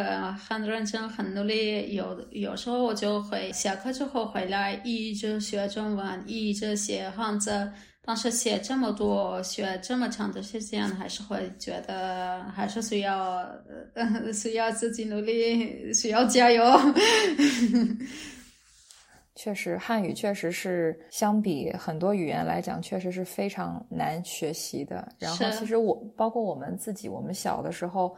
很认真、很努力。有有时候我就会下课之后回来，一直学中文，一直写汉字。但是写这么多、学这么长的时间，还是会觉得还是需要，(laughs) 需要自己努力，需要加油。确实，汉语确实是相比很多语言来讲，确实是非常难学习的。然后，其实我包括我们自己，我们小的时候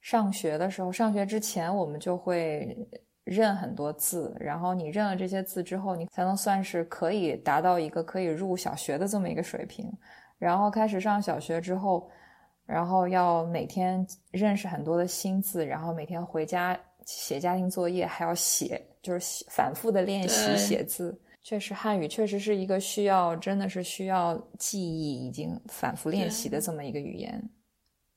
上学的时候，上学之前我们就会认很多字。然后你认了这些字之后，你才能算是可以达到一个可以入小学的这么一个水平。然后开始上小学之后，然后要每天认识很多的新字，然后每天回家写家庭作业，还要写。就是反复的练习写字，确实汉语确实是一个需要，真的是需要记忆，已经反复练习的这么一个语言。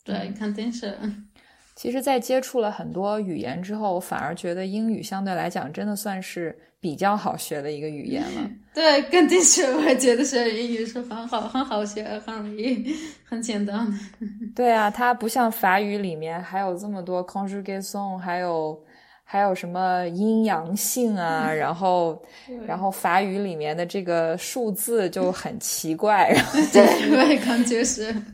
对，肯定是。(laughs) 其实，在接触了很多语言之后，我反而觉得英语相对来讲，真的算是比较好学的一个语言了。(laughs) 对，肯定是，我觉得是英语是很好、很好学、很容易、很简单。(laughs) 对啊，它不像法语里面还有这么多 conjugation，还有还有什么阴阳性啊，然后 (laughs) 然后法语里面的这个数字就很奇怪。对，我也感觉是。(laughs)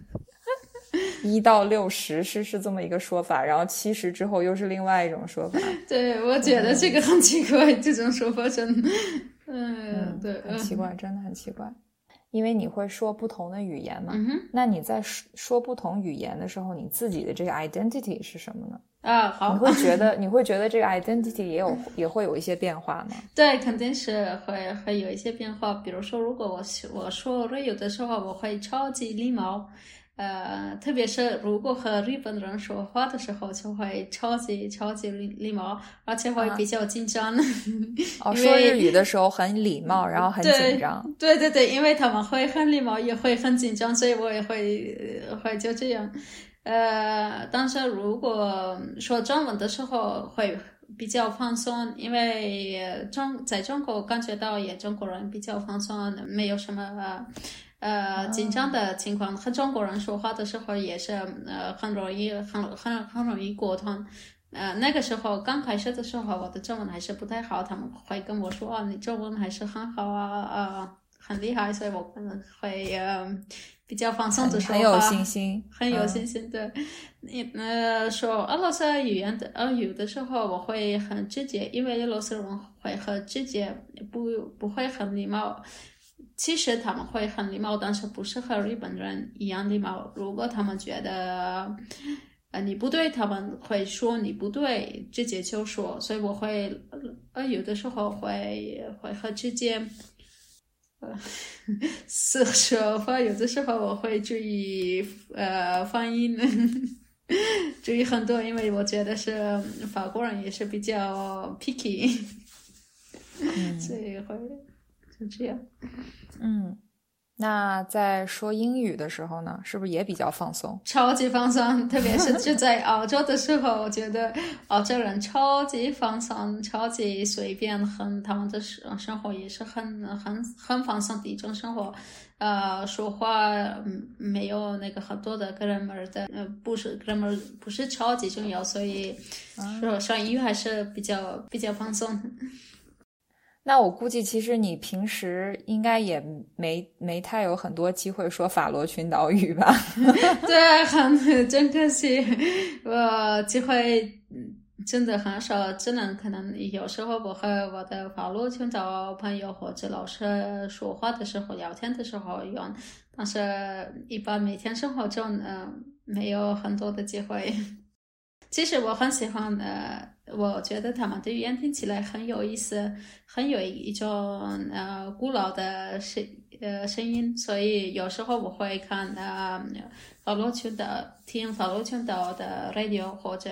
一到六十是是这么一个说法，然后七十之后又是另外一种说法。(laughs) 对，我觉得这个很奇怪，这种说法真，嗯，对，很奇怪，真的很奇怪。因为你会说不同的语言嘛，嗯，那你在说说不同语言的时候，你自己的这个 identity 是什么呢？啊，好，你会觉得你会觉得这个 identity 也有也会有一些变化吗？(laughs) 对，肯定是会会有一些变化。比如说，如果我我说瑞有的时候，我会超级礼貌。呃，特别是如果和日本人说话的时候，就会超级超级礼礼貌，而且会比较紧张。(laughs) 哦，说日语的时候很礼貌，然后很紧张。对对对，因为他们会很礼貌，也会很紧张，所以我也会会就这样。呃，但是如果说中文的时候会比较放松，因为中在中国感觉到也中国人比较放松，没有什么。呃，紧张的情况和中国人说话的时候也是，呃，很容易，很很很容易沟通。呃，那个时候刚开始的时候，我的中文还是不太好，他们会跟我说：“哦，你中文还是很好啊，啊，很厉害。”所以我可能会呃比较放松的说话，很有信心，很有信心。对，你呃说俄罗斯语言的呃有的时候我会很直接，因为俄罗斯人会很直接，不不会很礼貌。其实他们会很礼貌，但是不是和日本人一样礼貌。如果他们觉得呃你不对，他们会说你不对，直接就说。所以我会呃有的时候会会和直接，呃是说话。有的时候我会注意呃发音，(laughs) 注意很多，因为我觉得是法国人也是比较 picky，所以会。就这样，嗯，那在说英语的时候呢，是不是也比较放松？超级放松，特别是就在澳洲的时候，我觉得澳洲人超级放松，超级随便，很他们的生生活也是很很很放松的一种生活。呃，说话没有那个很多的 grammar 的，呃，不是 grammar 不是超级重要，所以说上英语还是比较比较放松。那我估计，其实你平时应该也没没太有很多机会说法罗群岛语吧？(laughs) 对，很 (laughs) 真可惜，我机会真的很少，只能可能有时候我和我的法罗群岛朋友或者老师说话的时候、聊天的时候用，但是一般每天生活中嗯没有很多的机会。其实我很喜欢呃。我觉得他们的语言听起来很有意思，很有一种呃古老的声呃声音，所以有时候我会看呃法罗群岛听法罗群岛的 radio 或者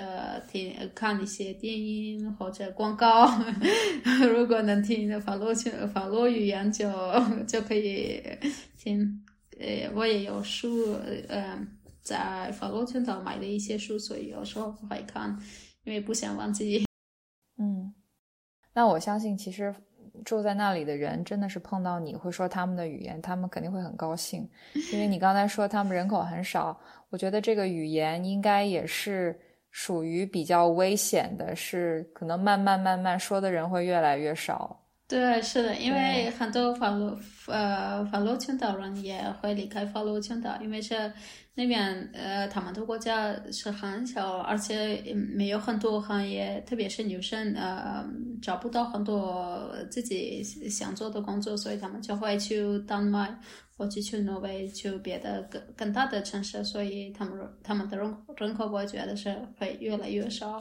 听看一些电影或者广告，(laughs) 如果能听的法罗群法罗语言就就可以听。呃，我也有书，呃，在法罗群岛买的一些书，所以有时候会看。因为不想忘记。嗯，那我相信，其实住在那里的人真的是碰到你会说他们的语言，他们肯定会很高兴。因为你刚才说他们人口很少，我觉得这个语言应该也是属于比较危险的，是可能慢慢慢慢说的人会越来越少。对，是的，因为很多法罗呃法罗群岛人也会离开法罗群岛，因为是。那边呃，他们的国家是很小，而且没有很多行业，特别是女生呃，找不到很多自己想做的工作，所以他们就会去丹麦或者去挪威，去别的更更大的城市，所以他们他们的人人口我觉得是会越来越少。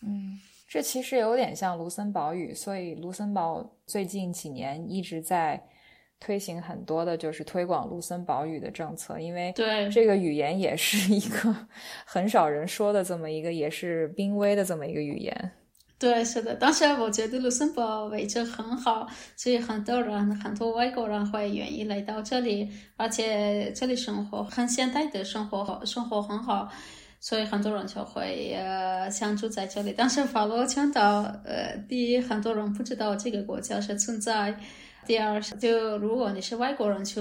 嗯，这其实有点像卢森堡语，所以卢森堡最近几年一直在。推行很多的就是推广卢森堡语的政策，因为对这个语言也是一个很少人说的这么一个，也是濒危的这么一个语言。对，是的。当时我觉得卢森堡位置很好，所以很多人、很多外国人会愿意来到这里，而且这里生活很现代的生活，生活很好。所以很多人就会呃想住在这里。但是法罗群岛，呃，第一，很多人不知道这个国家是存在；第二，就如果你是外国人去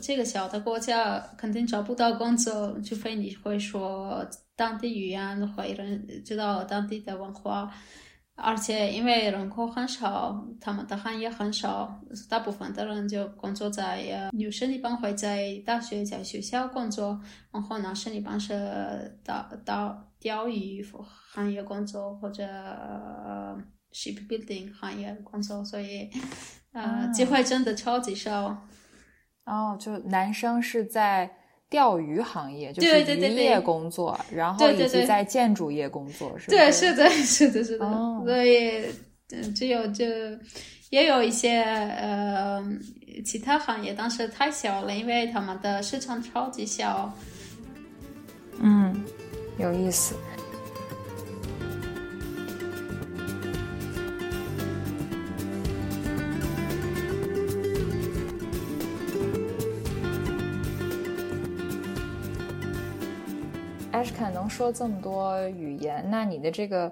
这个小的国家，肯定找不到工作，除非你会说当地语言，会人知道当地的文化。而且因为人口很少，他们的行业很少，大部分的人就工作在呃，女生一般会在大学、在学校工作，然后男生一般是到到钓鱼行业工作或者 shipbuilding 行业工作，所以呃，机会真的超级少。哦，就男生是在。钓鱼行业就是渔业工作，然后以及在建筑业工作，是吧？对，是的，(laughs) 是的，是的。所以，只有就也有一些呃其他行业，但是太小了，因为他们的市场超级小。嗯，有意思。阿什卡能说这么多语言，那你的这个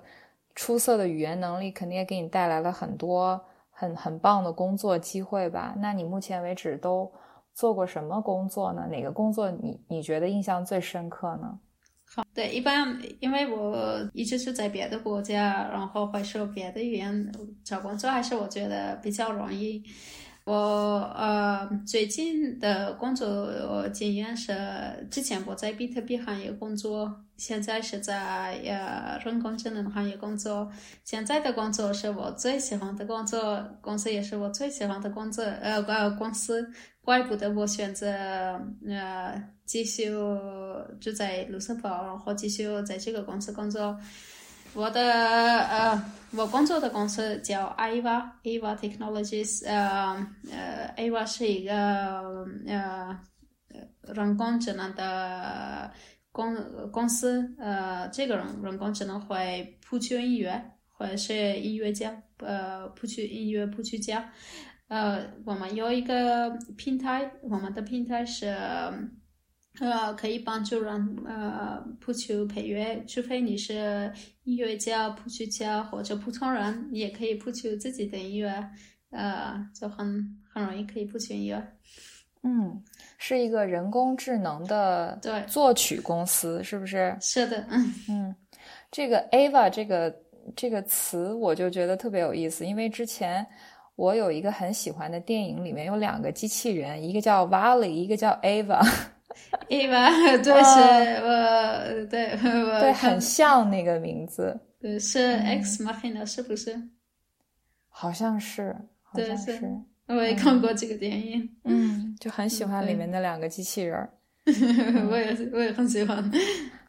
出色的语言能力肯定也给你带来了很多很很棒的工作机会吧？那你目前为止都做过什么工作呢？哪个工作你你觉得印象最深刻呢？好，对，一般因为我一直是在别的国家，然后会说别的语言找工作，还是我觉得比较容易。我呃最近的工作经验是，之前我在比特币行业工作，现在是在呃人工智能行业工作。现在的工作是我最喜欢的工作，公司也是我最喜欢的工作，呃呃公司。怪不得我选择呃继续住在卢森堡，然后继续在这个公司工作。我的呃，我工作的公司叫 AVA，AVA Technologies，呃呃，AVA 是一个呃人工智能的公公司，呃，这个人人工智能会谱曲音乐，或者是音乐家，呃，谱曲音乐谱曲家，呃，我们有一个平台，我们的平台是。呃，可以帮助人呃谱曲配乐，除非你是音乐家、谱曲家或者普通人，你也可以谱曲自己的音乐，呃，就很很容易可以谱曲音乐。嗯，是一个人工智能的对作曲公司，是不是？是的，嗯 (laughs) 嗯，这个 Ava 这个这个词我就觉得特别有意思，因为之前我有一个很喜欢的电影，里面有两个机器人，一个叫 Valley，一个叫 Ava。(laughs) Eva，(laughs) 对，是我，对，(laughs) 我对，很像那个名字，对，是 X Machina，是不是？好像是，好像是，我也看过这个电影，嗯，就很喜欢里面的两个机器人，我也，我也很喜欢。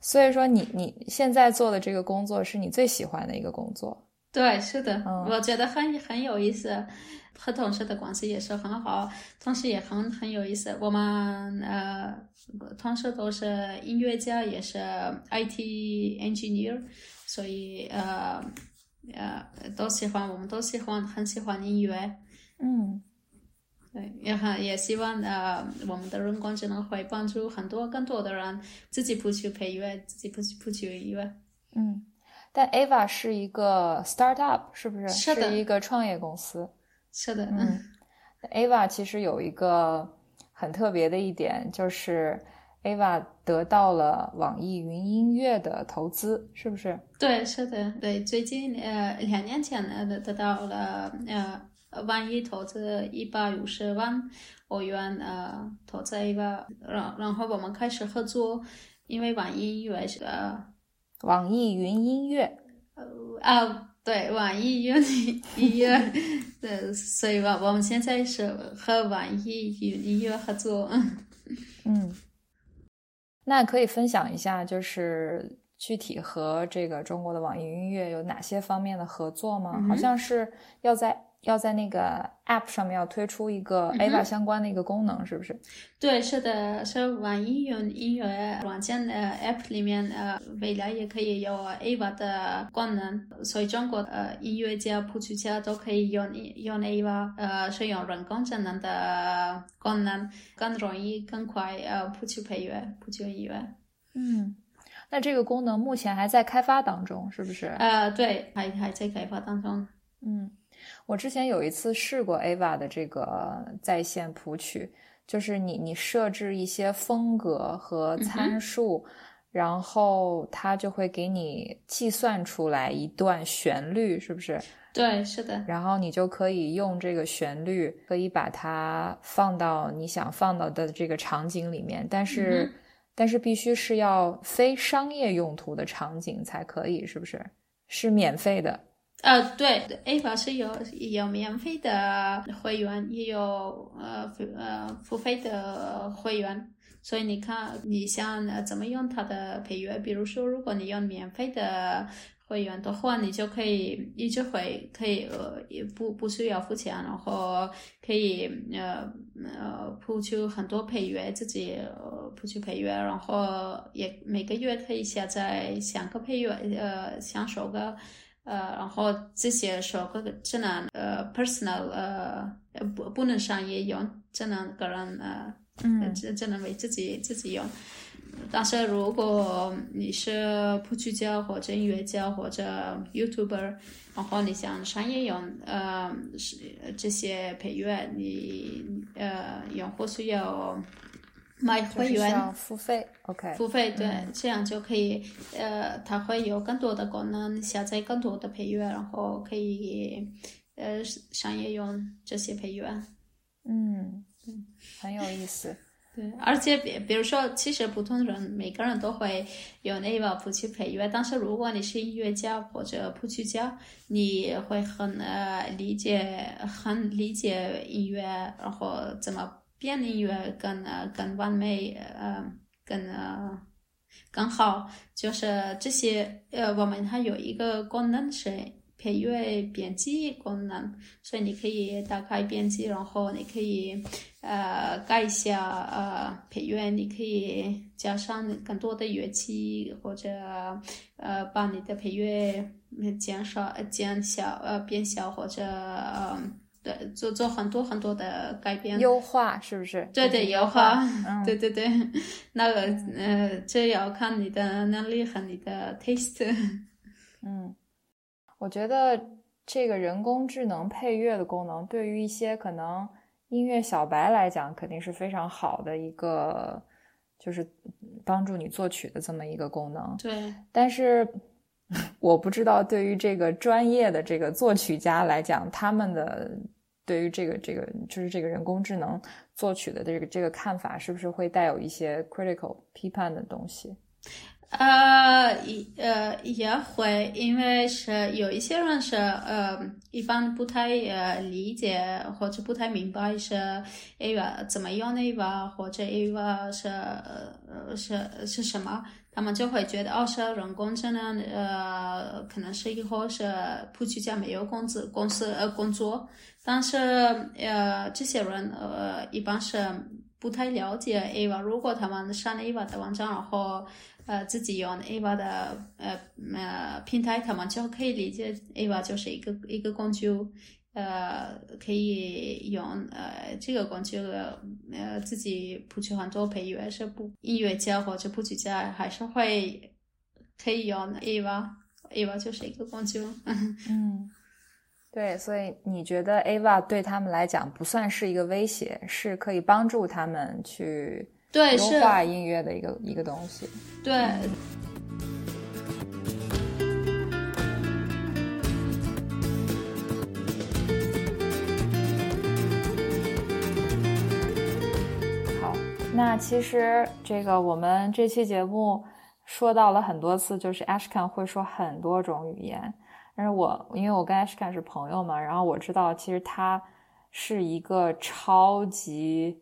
所以说，你你现在做的这个工作是你最喜欢的一个工作？对，是的，我觉得很很有意思。和同事的关系也是很好，同时也很很有意思。我们呃，同事都是音乐家，也是 IT engineer，所以呃呃都喜欢，我们都喜欢，很喜欢音乐。嗯，对，也很也希望呃，我们的人工智能会帮助很多更多的人自己不去配乐，自己不去不去音乐。嗯，但 Ava 是一个 startup，是不是？是的，一个创业公司。是的，嗯，(laughs) Ava 其实有一个很特别的一点，就是 Ava 得到了网易云音乐的投资，是不是？对，是的，对，最近呃两年前呢得到了呃网易投资一百五十万欧元呃投资 Ava，然然后我们开始合作，因为网易音乐是网易云音乐，呃啊。对，网易云音乐，对，所以吧，我们现在是和网易云音乐合作。(laughs) 嗯，那可以分享一下，就是具体和这个中国的网易云音乐有哪些方面的合作吗？好像是要在。要在那个 App 上面要推出一个 Ava 相关的一个功能，是不是？对，是的，是网易云音乐软件的 App 里面，呃，未来也可以有 Ava 的功能，所以中国呃音乐家、谱曲家都可以用用 Ava，呃，使用人工智能的功能，更容易、更快呃谱曲配乐、谱曲音乐。嗯。那这个功能目前还在开发当中，是不是？呃，对，还还在开发当中。嗯，我之前有一次试过 Ava 的这个在线谱曲，就是你你设置一些风格和参数，然后它就会给你计算出来一段旋律，是不是？对，是的。然后你就可以用这个旋律，可以把它放到你想放到的这个场景里面，但是但是必须是要非商业用途的场景才可以，是不是？是免费的。呃，对，Ava 是有有免费的会员，也有呃呃付费的会员。所以你看，你想怎么用它的配乐？比如说，如果你用免费的会员的话，你就可以一直会可以呃也不不需要付钱，然后可以呃呃谱出很多配乐，自己谱出配乐，然后也每个月可以下载三个配乐，呃，三首歌。呃，然后这些首歌只能呃 personal 呃不不能商业用，只能个人呃嗯只只能为自己自己用。但是如果你是谱曲家或者音乐家或者 YouTuber，然后你想商业用呃是这些配乐，你呃用户需要。买会员付费，OK，付费对，这样就可以，呃，它会有更多的功能，下载更多的配乐，然后可以，呃，商业用这些配乐。嗯，很有意思。(laughs) 对，而且比比如说，其实普通人每个人都会有那个谱曲配乐，但是如果你是音乐家或者谱曲家，你会很呃理解，很理解音乐，然后怎么。编音乐更呃更完美呃更呃更好，就是这些呃我们还有一个功能是配乐编辑功能，所以你可以打开编辑，然后你可以呃改一下呃配乐，你可以加上更多的乐器或者呃把你的配乐减少减小呃变小或者呃。对，做做很多很多的改变，优化是不是？对对，优化，嗯对对对，那个呃，这要看你的能力和你的 taste。(laughs) 嗯，我觉得这个人工智能配乐的功能，对于一些可能音乐小白来讲，肯定是非常好的一个，就是帮助你作曲的这么一个功能。对，但是。(laughs) 我不知道，对于这个专业的这个作曲家来讲，他们的对于这个这个就是这个人工智能作曲的这个这个看法，是不是会带有一些 critical 批判的东西？呃，呃，也会，因为是有一些人是呃，一般不太呃理解或者不太明白是 A 吧怎么用 A 吧，或者 A 吧是呃是是什么。他们就会觉得，哦，是人工智能，呃，可能是以后是谱曲家没有工资公司呃工作，但是呃，这些人呃一般是不太了解 Ava。如果他们上了 Ava 的网站，然后呃自己用 Ava 的呃呃平台，他们就可以理解 Ava 就是一个一个工具。呃，可以用呃这个工具呃自己谱曲很多配乐，是不音乐家或者谱曲家还是会可以用 Ava，Ava 就是一个工具。(laughs) 嗯，对，所以你觉得 Ava 对他们来讲不算是一个威胁，是可以帮助他们去对优化音乐的一个一个东西。对。那其实这个我们这期节目说到了很多次，就是 Ashkan 会说很多种语言。但是我因为我跟 Ashkan 是朋友嘛，然后我知道其实他是一个超级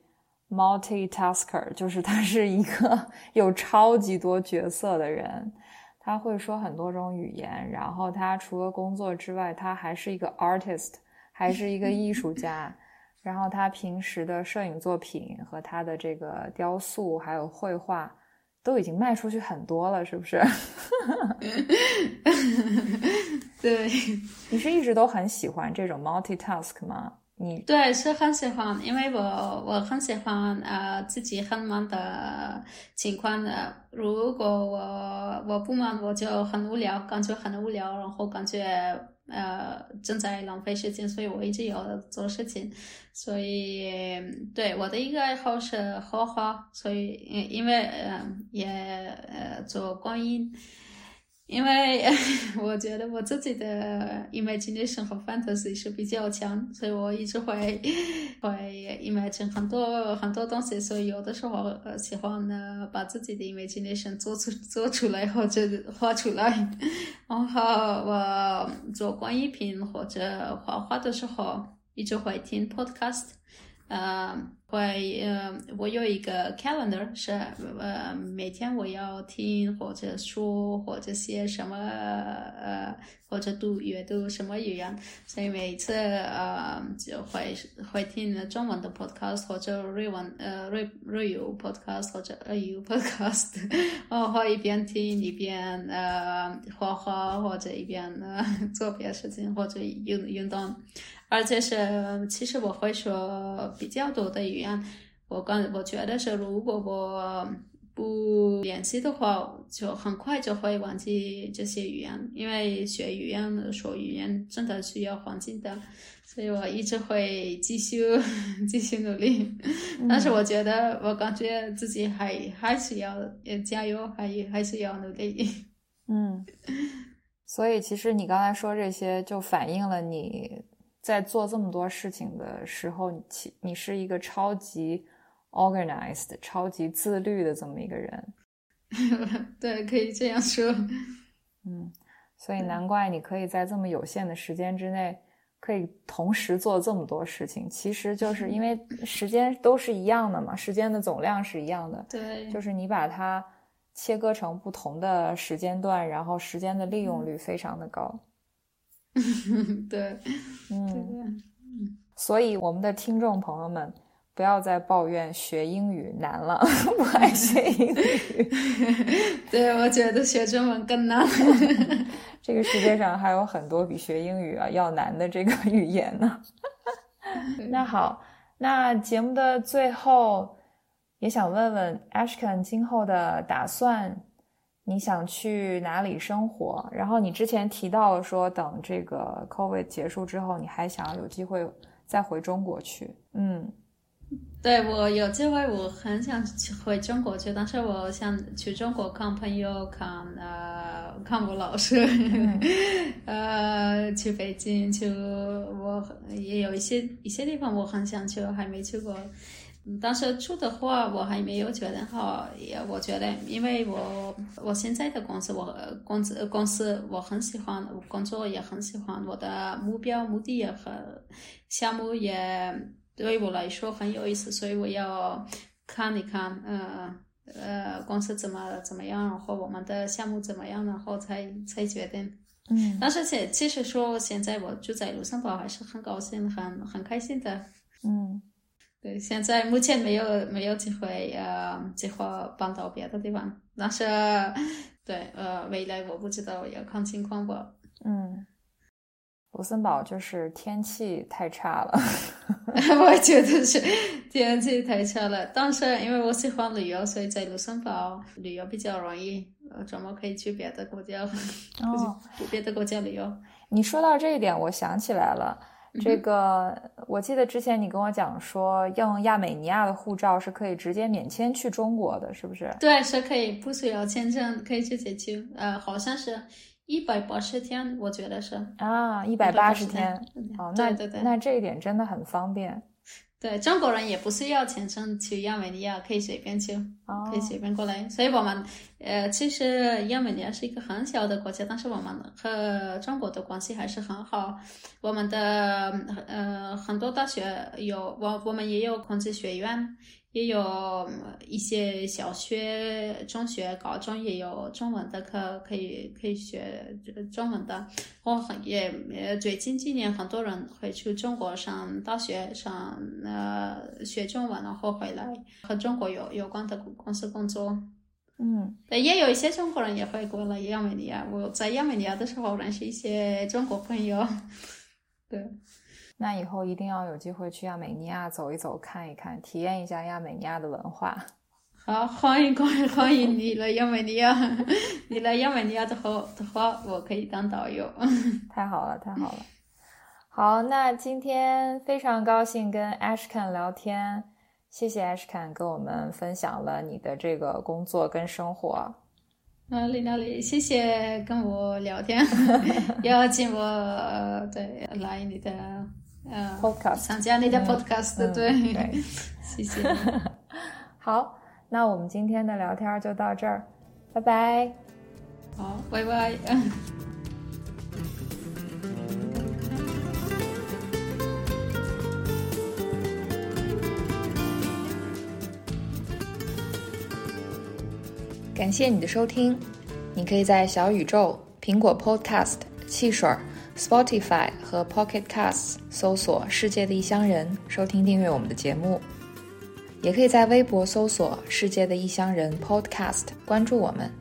multitasker，就是他是一个 (laughs) 有超级多角色的人。他会说很多种语言，然后他除了工作之外，他还是一个 artist，还是一个艺术家。(laughs) 然后他平时的摄影作品和他的这个雕塑还有绘画，都已经卖出去很多了，是不是？(laughs) 对，你是一直都很喜欢这种 multitask 吗？你对是很喜欢，因为我我很喜欢呃自己很忙的情况的。如果我我不忙，我就很无聊，感觉很无聊，然后感觉呃正在浪费时间，所以我一直有做事情。所以对我的一个爱好是画画，所以因为呃也呃做观音。因为 (laughs) 我觉得我自己的 imagination 和 fantasy 是比较强，所以我一直会会 imagine 很多很多东西，所以有的时候喜欢呢把自己的 imagination 做出做出来或者画出来。然后我做工艺品或者画画的时候，一直会听 podcast。呃，会呃，我有一个 calendar，是呃，每天我要听或者说或者写什么呃，或者读阅读什么语言，所以每次呃就会会听中文的 podcast 或者日文呃日日语 podcast 或者日语 podcast，(laughs) 然后一边听一边呃画画或者一边呃做别的事情或者运运动。而且是，其实我会说比较多的语言。我刚我觉得是，如果我不练习的话，就很快就会忘记这些语言。因为学语言、说语言真的需要环境的，所以我一直会继续继续努力。但是我觉得，我感觉自己还还是要加油，还还是要努力。嗯，(laughs) 所以其实你刚才说这些，就反映了你。在做这么多事情的时候，你你是一个超级 organized、超级自律的这么一个人。(laughs) 对，可以这样说。嗯，所以难怪你可以在这么有限的时间之内，可以同时做这么多事情。其实就是因为 (laughs) 时间都是一样的嘛，时间的总量是一样的。对，就是你把它切割成不同的时间段，然后时间的利用率非常的高。(laughs) 对，嗯，所以我们的听众朋友们，不要再抱怨学英语难了，(laughs) 不爱学英语。(laughs) 对，我觉得学中文更难。这个世界上还有很多比学英语啊要难的这个语言呢。那好，那节目的最后，也想问问 Ashkan 今后的打算。你想去哪里生活？然后你之前提到了说，等这个 COVID 结束之后，你还想有机会再回中国去。嗯，对我有机会，我很想去回中国去，但是我想去中国看朋友，看呃看我老师，(laughs) 呃去北京，去我也有一些一些地方我很想去，还没去过。但是住的话，我还没有决定好。也我觉得，因为我我现在的公司，我工资公司我很喜欢，工作也很喜欢，我的目标目的也很，项目也对我来说很有意思，所以我要看一看，呃呃，公司怎么怎么样，然后我们的项目怎么样，然后才才决定。嗯。但是其其实说，现在我住在卢森堡，还是很高兴，很很开心的。嗯。对，现在目前没有没有机会呃计划搬到别的地方，但是对呃未来我不知道要看情况吧。嗯，卢森堡就是天气太差了，(laughs) 我觉得是天气太差了。但是因为我喜欢旅游，所以在卢森堡旅游比较容易，呃，周末可以去别的国家，(laughs) 哦，别的国家旅游。你说到这一点，我想起来了。这个我记得之前你跟我讲说，用亚美尼亚的护照是可以直接免签去中国的，是不是？对，是可以，不需要签证，可以直接去。呃，好像是一百八十天，我觉得是啊，一百八十天。哦，那对对，那这一点真的很方便。对中国人也不需要签证去亚美尼亚，可以随便去，可以随便过来。所以我们呃，其实亚美尼亚是一个很小的国家，但是我们和中国的关系还是很好。我们的呃很多大学有我，我们也有孔子学院。也有一些小学、中学、高中也有中文的课，可以可以学中文的。我很也最近几年很多人会去中国上大学，上呃学中文，然后回来和中国有有关的公司工作。嗯，也有一些中国人也会过来亚美尼亚。我在亚美尼亚的时候认识一些中国朋友。(laughs) 对。那以后一定要有机会去亚美尼亚走一走、看一看，体验一下亚美尼亚的文化。好，欢迎欢迎欢迎你来亚美尼亚！(laughs) 你来亚美尼亚的话的话，我可以当导游。(laughs) 太好了，太好了。好，那今天非常高兴跟 Ashkan 聊天，谢谢 Ashkan 跟我们分享了你的这个工作跟生活。哪里哪里，谢谢跟我聊天，(laughs) 邀请我对来你的呃 podcast 参加你的 podcast，对对，(laughs) 谢谢。(laughs) 好，那我们今天的聊天就到这儿，拜拜。好，拜拜。感谢你的收听，你可以在小宇宙、苹果 Podcast、汽水、Spotify 和 Pocket Casts 搜索“世界的异乡人”收听订阅我们的节目，也可以在微博搜索“世界的异乡人 Podcast” 关注我们。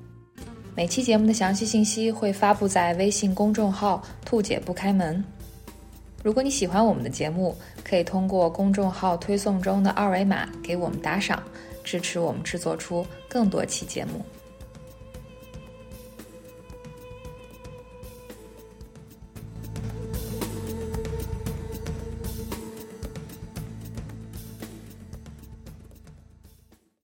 每期节目的详细信息会发布在微信公众号“兔姐不开门”。如果你喜欢我们的节目，可以通过公众号推送中的二维码给我们打赏。支持我们制作出更多期节目。